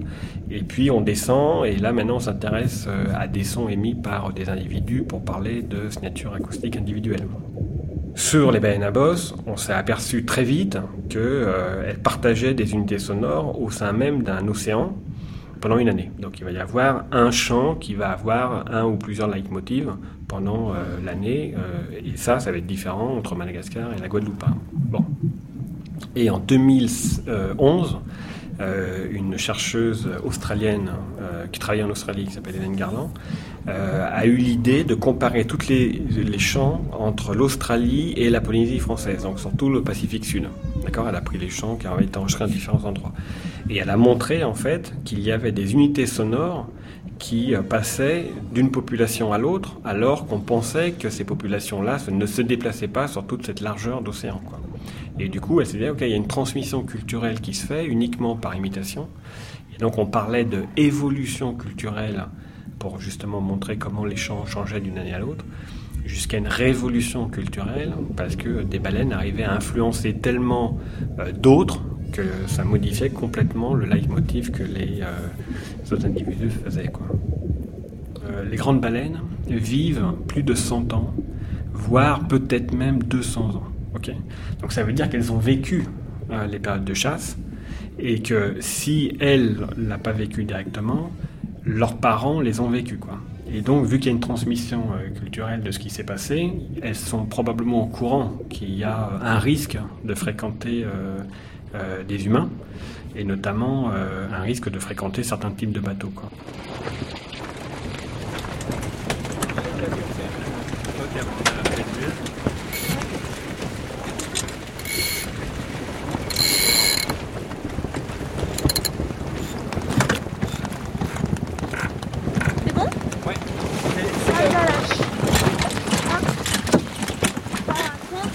Et puis on descend, et là maintenant on s'intéresse euh, à des sons émis par des individus pour parler de signature acoustique individuelle. Sur les baleines à bosse, on s'est aperçu très vite qu'elles partageaient des unités sonores au sein même d'un océan pendant une année. Donc il va y avoir un chant qui va avoir un ou plusieurs leitmotivs pendant euh, l'année, euh, et ça, ça va être différent entre Madagascar et la Guadeloupe. Bon. Et en 2011, euh, une chercheuse australienne euh, qui travaille en Australie, qui s'appelle Hélène Garland, euh, a eu l'idée de comparer tous les, les chants entre l'Australie et la Polynésie française, donc surtout le Pacifique Sud. D'accord? Elle a pris les chants qui avaient été enregistrés à différents endroits. Et elle a montré en fait qu'il y avait des unités sonores qui euh, passaient d'une population à l'autre, alors qu'on pensait que ces populations-là ne se déplaçaient pas sur toute cette largeur d'océan. Et du coup, elle s'est dit, ok, il y a une transmission culturelle qui se fait uniquement par imitation. Et donc, on parlait de évolution culturelle pour justement montrer comment les chants changeaient d'une année à l'autre, jusqu'à une révolution culturelle, parce que des baleines arrivaient à influencer tellement euh, d'autres que ça modifiait complètement le leitmotiv que les euh, autres individus faisaient. Quoi. Euh, les grandes baleines vivent plus de 100 ans, voire peut-être même 200 ans. Ok Donc ça veut dire qu'elles ont vécu euh, les périodes de chasse et que si elles ne pas vécu directement, leurs parents les ont vécues. Quoi. Et donc, vu qu'il y a une transmission euh, culturelle de ce qui s'est passé, elles sont probablement au courant qu'il y a un risque de fréquenter euh, euh, des humains, et notamment euh, un risque de fréquenter certains types de bateaux. Quoi. C'est bon Ouais. Ah, je la lâche. Hop. Voilà, compte.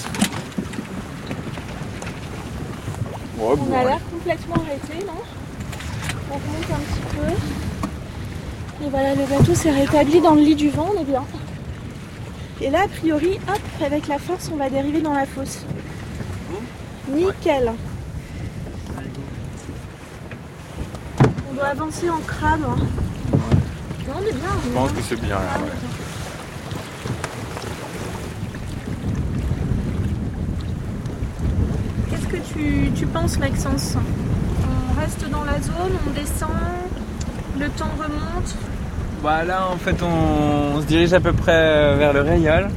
On a l'air complètement arrêté, non On remonte un petit peu. Et voilà, le dans le lit du vent, on est bien. Et là, a priori, hop, avec la force, on va dériver dans la fosse. Nickel. On doit avancer en crabe. hein. Non, on est bien. on est Je pense bien. que c'est. Ah, ouais. bien. Qu'est-ce que tu, tu penses, Maxence? On reste dans la zone, on descend, le temps remonte. Bah là en fait on, on se dirige à peu près euh, vers le Rayol.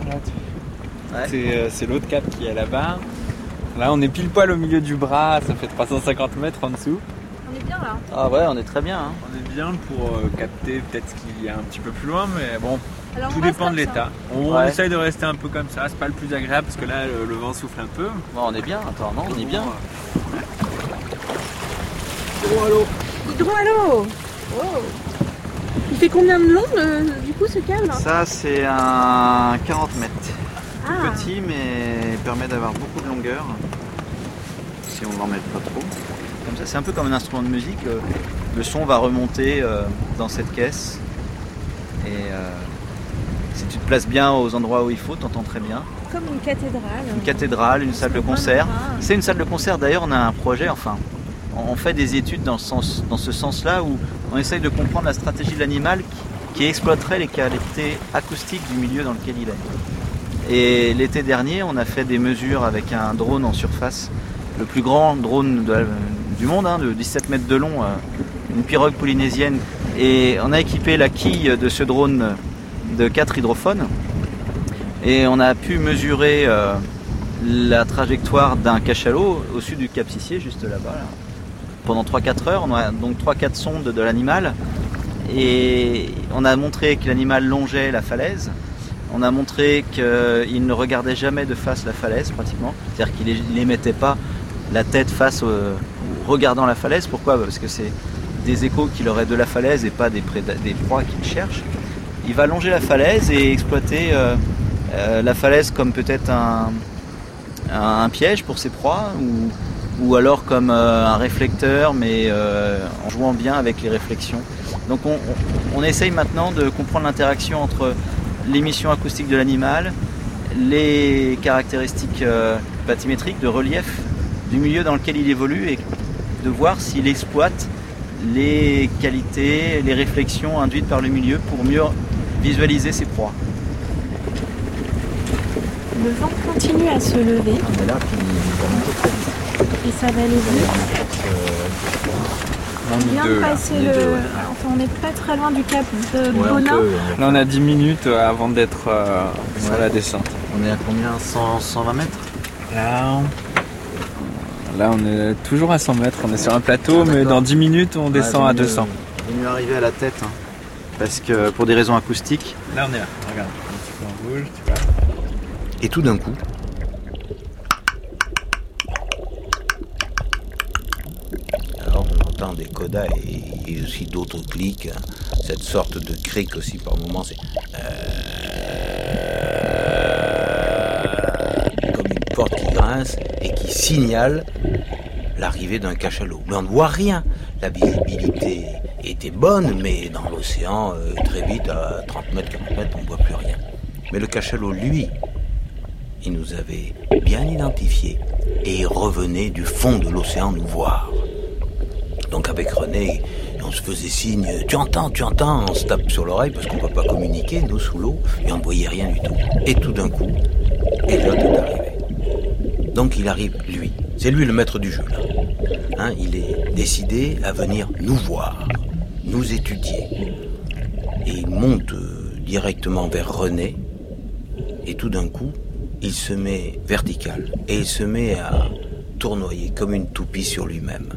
C'est euh, c'est l'autre cap qui est là-bas. Là on est pile poil au milieu du bras, ça fait 350 mètres en dessous. On est bien là. Ah ouais, on est très bien. hein. On est bien pour euh, capter peut-être ce qu'il y a un petit peu plus loin, mais bon, Alors, tout dépend de l'état. On Ouais. essaye de rester un peu comme ça, c'est pas le plus agréable parce que là le, le vent souffle un peu. Bon, on est bien, attends, non, on est bien. Bon, allô Hydro-halo oh. Il fait combien de long, du coup, ce câble? Ça, c'est un 40 mètres. Ah. Petit, mais permet d'avoir beaucoup de longueur. Si on n'en met pas trop. Comme ça, c'est un peu comme un instrument de musique. euh, Le son va remonter euh, dans cette caisse. Et euh, si tu te places bien aux endroits où il faut, t'entends très bien. Comme une cathédrale. Une cathédrale, une salle de concert. C'est une salle de concert. D'ailleurs, on a un projet, enfin, on fait des études dans ce, sens-là où on essaye de comprendre la stratégie de l'animal qui, exploiterait les qualités acoustiques du milieu dans lequel il est. Et l'été dernier, on a fait des mesures avec un drone en surface, le plus grand drone du monde, hein, de 17 mètres de long, euh, une pirogue polynésienne. Et on a équipé la quille de ce drone de 4 hydrophones. Et on a pu mesurer euh, la trajectoire d'un cachalot au sud du Cap Sissier, juste là-bas. là. Pendant 3-4 heures, on a donc 3-4 sondes de l'animal. Et on a montré que l'animal longeait la falaise. On a montré qu'il ne regardait jamais de face la falaise, pratiquement. C'est-à-dire qu'il n'émettait pas la tête face au, regardant la falaise. Pourquoi? Parce que c'est des échos qu'il aurait de la falaise et pas des, des proies qu'il cherche. Il va longer la falaise et exploiter euh, euh, la falaise comme peut-être un, un, un piège pour ses proies ou, ou alors comme euh, un réflecteur mais euh, en jouant bien avec les réflexions. Donc on, on- on essaye maintenant de comprendre l'interaction entre l'émission acoustique de l'animal, les caractéristiques euh, bathymétriques de relief du milieu dans lequel il évolue et de voir s'il exploite les qualités, les réflexions induites par le milieu pour mieux visualiser ses proies. Le vent continue à se lever On est là, puis et ça va aller vite. On est de passer est le. ouais. Enfin, n'est pas très loin du cap de Ouais, on Bonin. peut- Là, on a 10 minutes euh, avant d'être euh, sur Ouais. la descente. on est à combien? 100, 120 mètres? Là, là, on est toujours à 100 mètres. On est sur un plateau, mais d'accord. dans 10 minutes, on descend à vaut mieux- 200. vaut mieux arriver à la tête. hein. Parce que pour des raisons acoustiques, Là, on est là. Regarde, un petit peu en rouge, tu vois. Et tout d'un coup, alors et, aussi d'autres clics, hein. cette sorte de cric aussi par moments, c'est euh, comme une porte qui grince et qui signale l'arrivée d'un cachalot. Mais on ne voit rien. La visibilité était bonne, mais dans l'océan, euh, très vite, à 30 mètres, 40 mètres, on ne voit plus rien. Mais le cachalot, lui, il nous avait bien identifiés et revenait du fond de l'océan nous voir. Avec René, on se faisait signe, tu entends, tu entends, on se tape sur l'oreille parce qu'on ne peut pas communiquer, nous sous l'eau, et on ne voyait rien du tout. Et tout d'un coup, Elliot est arrivé. Donc il arrive, lui. C'est lui le maître du jeu, là. Hein, il est décidé à venir nous voir, nous étudier. Et il monte euh, directement vers René, et tout d'un coup, il se met vertical et il se met à tournoyer comme une toupie sur lui-même.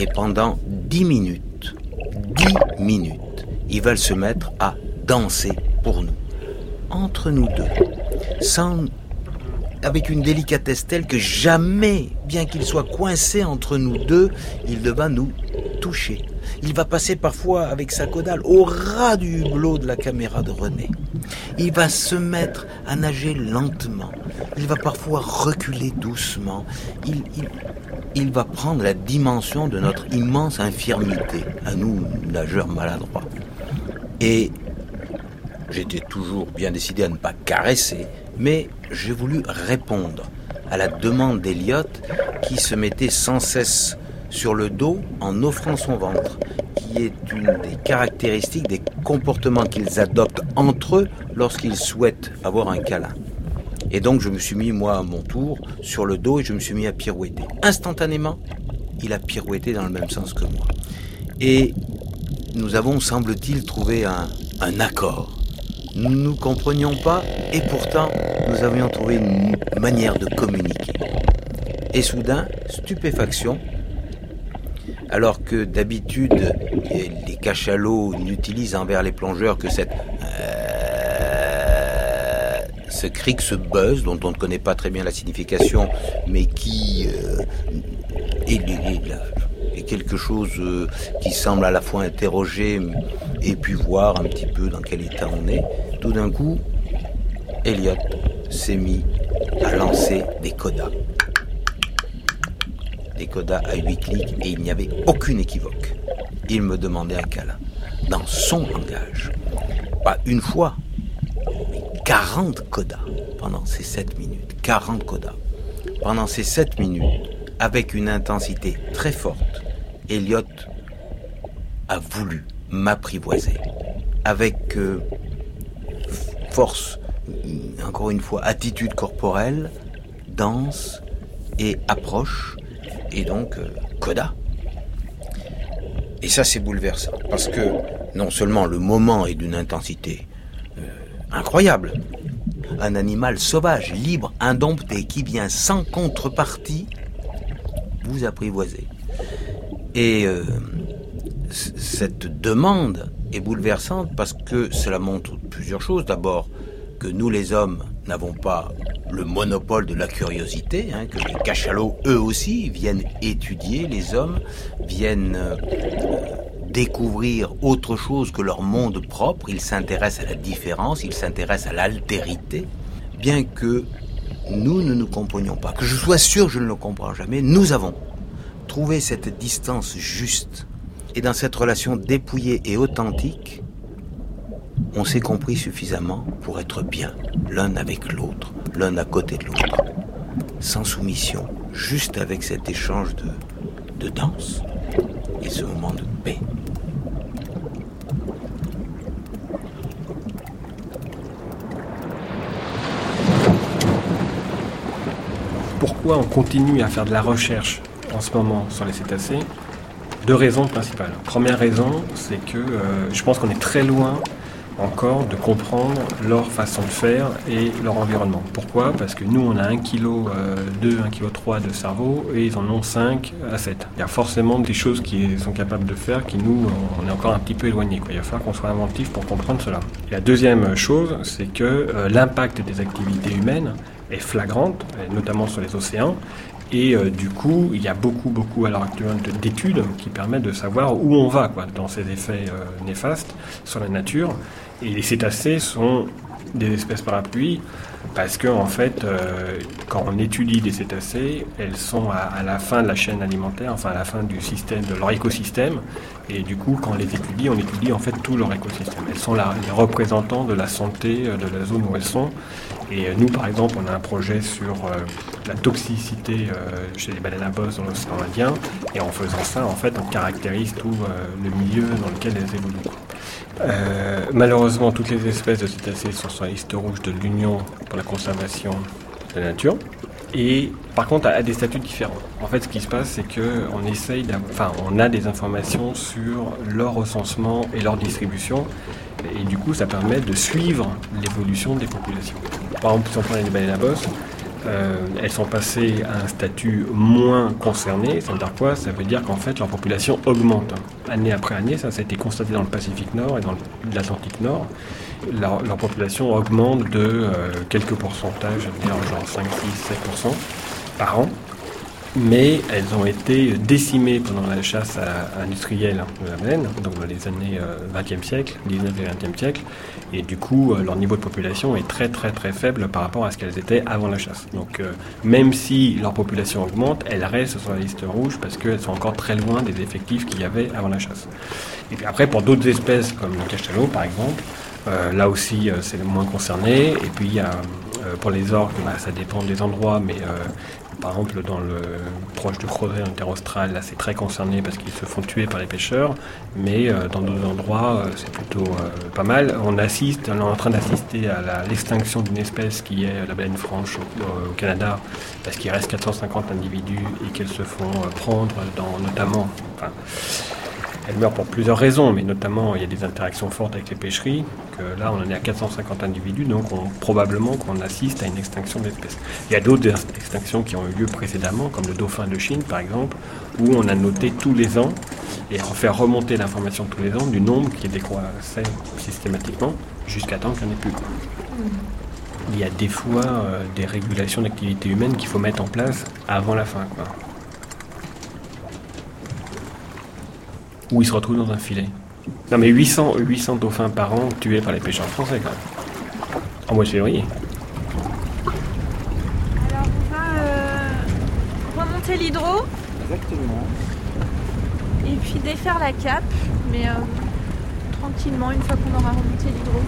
Et pendant dix minutes, dix minutes, il va se mettre à danser pour nous, entre nous deux, sans, avec une délicatesse telle que jamais, bien qu'il soit coincé entre nous deux, il ne va nous toucher. Il va passer parfois avec sa caudale au ras du hublot de la caméra de René. Il va se mettre à nager lentement. Il va parfois reculer doucement. Il, il va prendre la dimension de notre immense infirmité, à nous, nageurs maladroits. Et j'étais toujours bien décidé à ne pas caresser, mais j'ai voulu répondre à la demande d'Eliot qui se mettait sans cesse sur le dos en offrant son ventre, qui est une des caractéristiques des comportements qu'ils adoptent entre eux lorsqu'ils souhaitent avoir un câlin. Et donc je me suis mis moi à mon tour sur le dos et je me suis mis à pirouetter. Instantanément, il a pirouetté dans le même sens que moi. Et nous avons, semble-t-il, trouvé un, un accord. Nous ne nous comprenions pas et pourtant nous avions trouvé une manière de communiquer. Et soudain, stupéfaction, alors que d'habitude les, cachalots n'utilisent envers les plongeurs que cette euh, ce cric, ce buzz dont on ne connaît pas très bien la signification, mais qui euh, est, quelque chose euh, qui semble à la fois interroger et puis voir un petit peu dans quel état on est. Tout d'un coup, Elliot s'est mis à lancer des codas. Des codas à huit clics et il n'y avait aucune équivoque. Il me demandait un câlin. Dans son langage. Pas une fois, 40 codas pendant ces 7 minutes. 40 codas. Pendant ces 7 minutes, avec une intensité très forte, Elliot a voulu m'apprivoiser. Avec euh, force, encore une fois, attitude corporelle, danse et approche, et donc euh, coda. Et ça, c'est bouleversant, parce que non seulement le moment est d'une intensité incroyable, un animal sauvage, libre, indompté, qui vient sans contrepartie vous apprivoiser. Et euh, cette demande est bouleversante parce que cela montre plusieurs choses. D'abord, que nous les hommes n'avons pas le monopole de la curiosité, hein, que les cachalots, eux aussi, viennent étudier les hommes, viennent euh, découvrir autre chose que leur monde propre, ils s'intéressent à la différence, ils s'intéressent à l'altérité, bien que nous ne nous comprenions pas, que je sois sûr je ne le comprends jamais, nous avons trouvé cette distance juste. Et dans cette relation dépouillée et authentique, on s'est compris suffisamment pour être bien, l'un avec l'autre, l'un à côté de l'autre, sans soumission, juste avec cet échange de, de danse et ce moment de paix. Pourquoi on continue à faire de la recherche en ce moment sur les cétacés? Deux raisons principales. Première raison, c'est que euh, je pense qu'on est très loin encore de comprendre leur façon de faire et leur environnement. Pourquoi? Parce que nous, on a 1 kg 2, 1 kg 3 de cerveau et ils en ont 5 à 7. Il y a forcément des choses qu'ils sont capables de faire qui nous, on est encore un petit peu éloignés. Il va falloir qu'on soit inventif pour comprendre cela. la deuxième chose, c'est que euh, l'impact des activités humaines est flagrante, notamment sur les océans, et euh, du coup, il y a beaucoup, beaucoup à l'heure actuelle d'études qui permettent de savoir où on va dans ces effets euh, néfastes sur la nature. Et les cétacés sont des espèces parapluies parce que en fait, euh, quand on étudie des cétacés, elles sont à, la fin de la chaîne alimentaire, enfin à la fin du système, de leur écosystème. Et du coup, quand on les étudie, on étudie en fait tout leur écosystème. Elles sont les représentants de la santé de la zone où elles sont. Et nous, par exemple, on a un projet sur la toxicité euh, chez les baleines à bosse dans l'océan Indien. Et en faisant ça, en fait, on caractérise tout euh, le milieu dans lequel elles évoluent. malheureusement, toutes les espèces de cétacés sont sur la liste rouge de l'Union pour la conservation de la nature. Et par contre, à, des statuts différents. En fait, ce qui se passe, c'est qu'on essaye, enfin, on a des informations sur leur recensement et leur distribution, et du coup, ça permet de suivre l'évolution des populations. Par exemple, si on prend les baleines à bosse, euh, elles sont passées à un statut moins concerné. Ça veut dire quoi? Ça veut dire qu'en fait, leur population augmente année après année. Ça, ça a été constaté dans le Pacifique Nord et dans l'Atlantique Nord. Leur, population augmente de euh, quelques pourcentages, je veux dire genre 5, 6, 7% par an mais elles ont été décimées pendant la chasse industrielle de la baleine, donc dans les années 20e euh, siècle, 19 et 20e siècle, et du coup euh, leur niveau de population est très très très faible par rapport à ce qu'elles étaient avant la chasse. Donc euh, même si leur population augmente, elles restent sur la liste rouge parce qu'elles sont encore très loin des effectifs qu'il y avait avant la chasse. Et puis après pour d'autres espèces comme le cachalot par exemple, là aussi c'est moins concerné, et puis pour les orques, bah, ça dépend des endroits, mais par exemple, dans le proche du creuset interaustral, là c'est très concerné parce qu'ils se font tuer par les pêcheurs, mais euh, dans d'autres endroits, euh, c'est plutôt euh, pas mal. On assiste, on est en train d'assister à l'extinction d'une espèce qui est la baleine franche au, Canada, parce qu'il reste 450 individus et qu'elles se font prendre dans notamment. Elle meurt pour plusieurs raisons, mais notamment il y a des interactions fortes avec les pêcheries. Que là, on en est à 450 individus, donc probablement qu'on assiste à une extinction d'espèces. Il y a d'autres extinctions qui ont eu lieu précédemment, comme le dauphin de Chine par exemple, où on a noté tous les ans et on fait remonter l'information tous les ans du nombre qui décroissait systématiquement jusqu'à temps qu'il n'y en ait plus. il y a des fois euh, des régulations d'activité humaine qu'il faut mettre en place avant la fin. Ou ils se retrouvent dans un filet. Non mais 800, 800 dauphins par an tués par les pêcheurs français quand même. En mois de février. Alors on va euh, remonter l'hydro. Exactement. Et puis défaire la cape, mais euh, tranquillement une fois qu'on aura remonté l'hydro.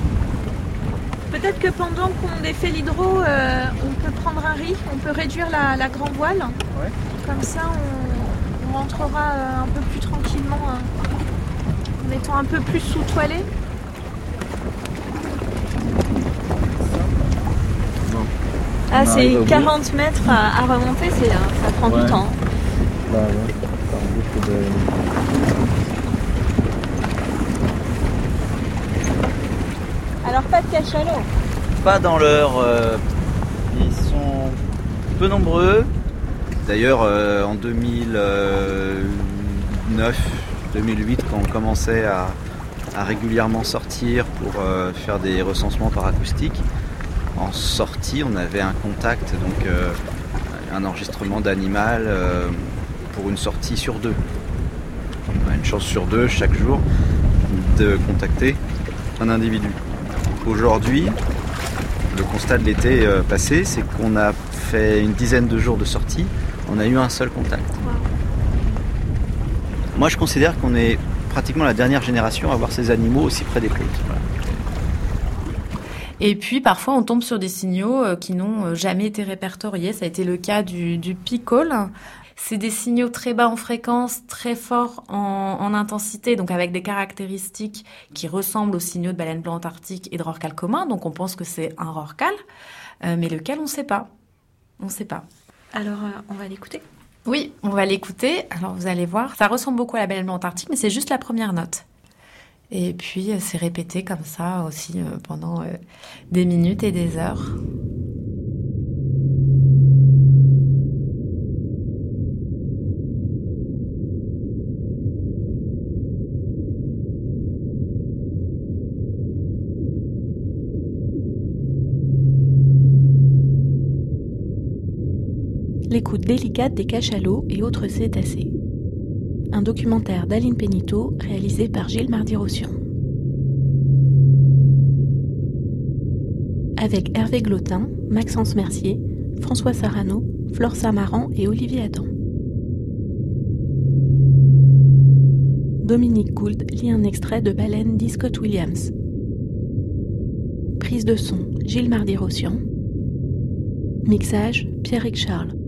Peut-être que pendant qu'on défait l'hydro, euh, on peut prendre un riz, on peut réduire la, la grand voile. Ouais. Comme ça, on, on rentrera euh, un peu plus tranquillement euh, en étant un peu plus sous-toilé. Ah, c'est arrive au bout. 40 mètres à, à remonter, c'est, euh, ça prend Ouais. du temps. Bah ouais, de- Alors, pas de cachalot. Pas dans l'heure. euh, ils sont peu nombreux. D'ailleurs, euh, en 2009, 2008, quand on commençait à, régulièrement sortir pour euh, faire des recensements par acoustique, en sortie, on avait un contact, donc euh, un enregistrement d'animal euh, pour une sortie sur deux. Une chance sur deux chaque jour de contacter un individu. Aujourd'hui, le constat de l'été passé, c'est qu'on a fait une dizaine de jours de sortie, on a eu un seul contact. Moi, je considère qu'on est pratiquement la dernière génération à voir ces animaux aussi près des côtes. Voilà. Et puis parfois on tombe sur des signaux euh, qui n'ont euh, jamais été répertoriés. Ça a été le cas du, du picole. C'est des signaux très bas en fréquence, très forts en, en intensité, donc avec des caractéristiques qui ressemblent aux signaux de baleine blanc antarctique et de rorqual commun. Donc on pense que c'est un rorqual, euh, mais lequel on ne sait pas. On ne sait pas. Alors, euh, on va l'écouter. Oui, on va l'écouter. Alors vous allez voir, ça ressemble beaucoup à la blanc antarctique, mais c'est juste la première note. Et puis euh, c'est répété comme ça aussi euh, pendant euh, des minutes et des heures. L'écoute délicate des cachalots et autres cétacés. Un documentaire d'Aline Pénito réalisé par Gilles Mardy-Rossian. Avec Hervé Glotin, Maxence Mercier, François Sarano, Flore Samaran et Olivier Adam. Dominique Gould lit un extrait de Baleine d'Iscott Williams. Prise de son Gilles Mardy-Rossian. Mixage Pierrick Charles.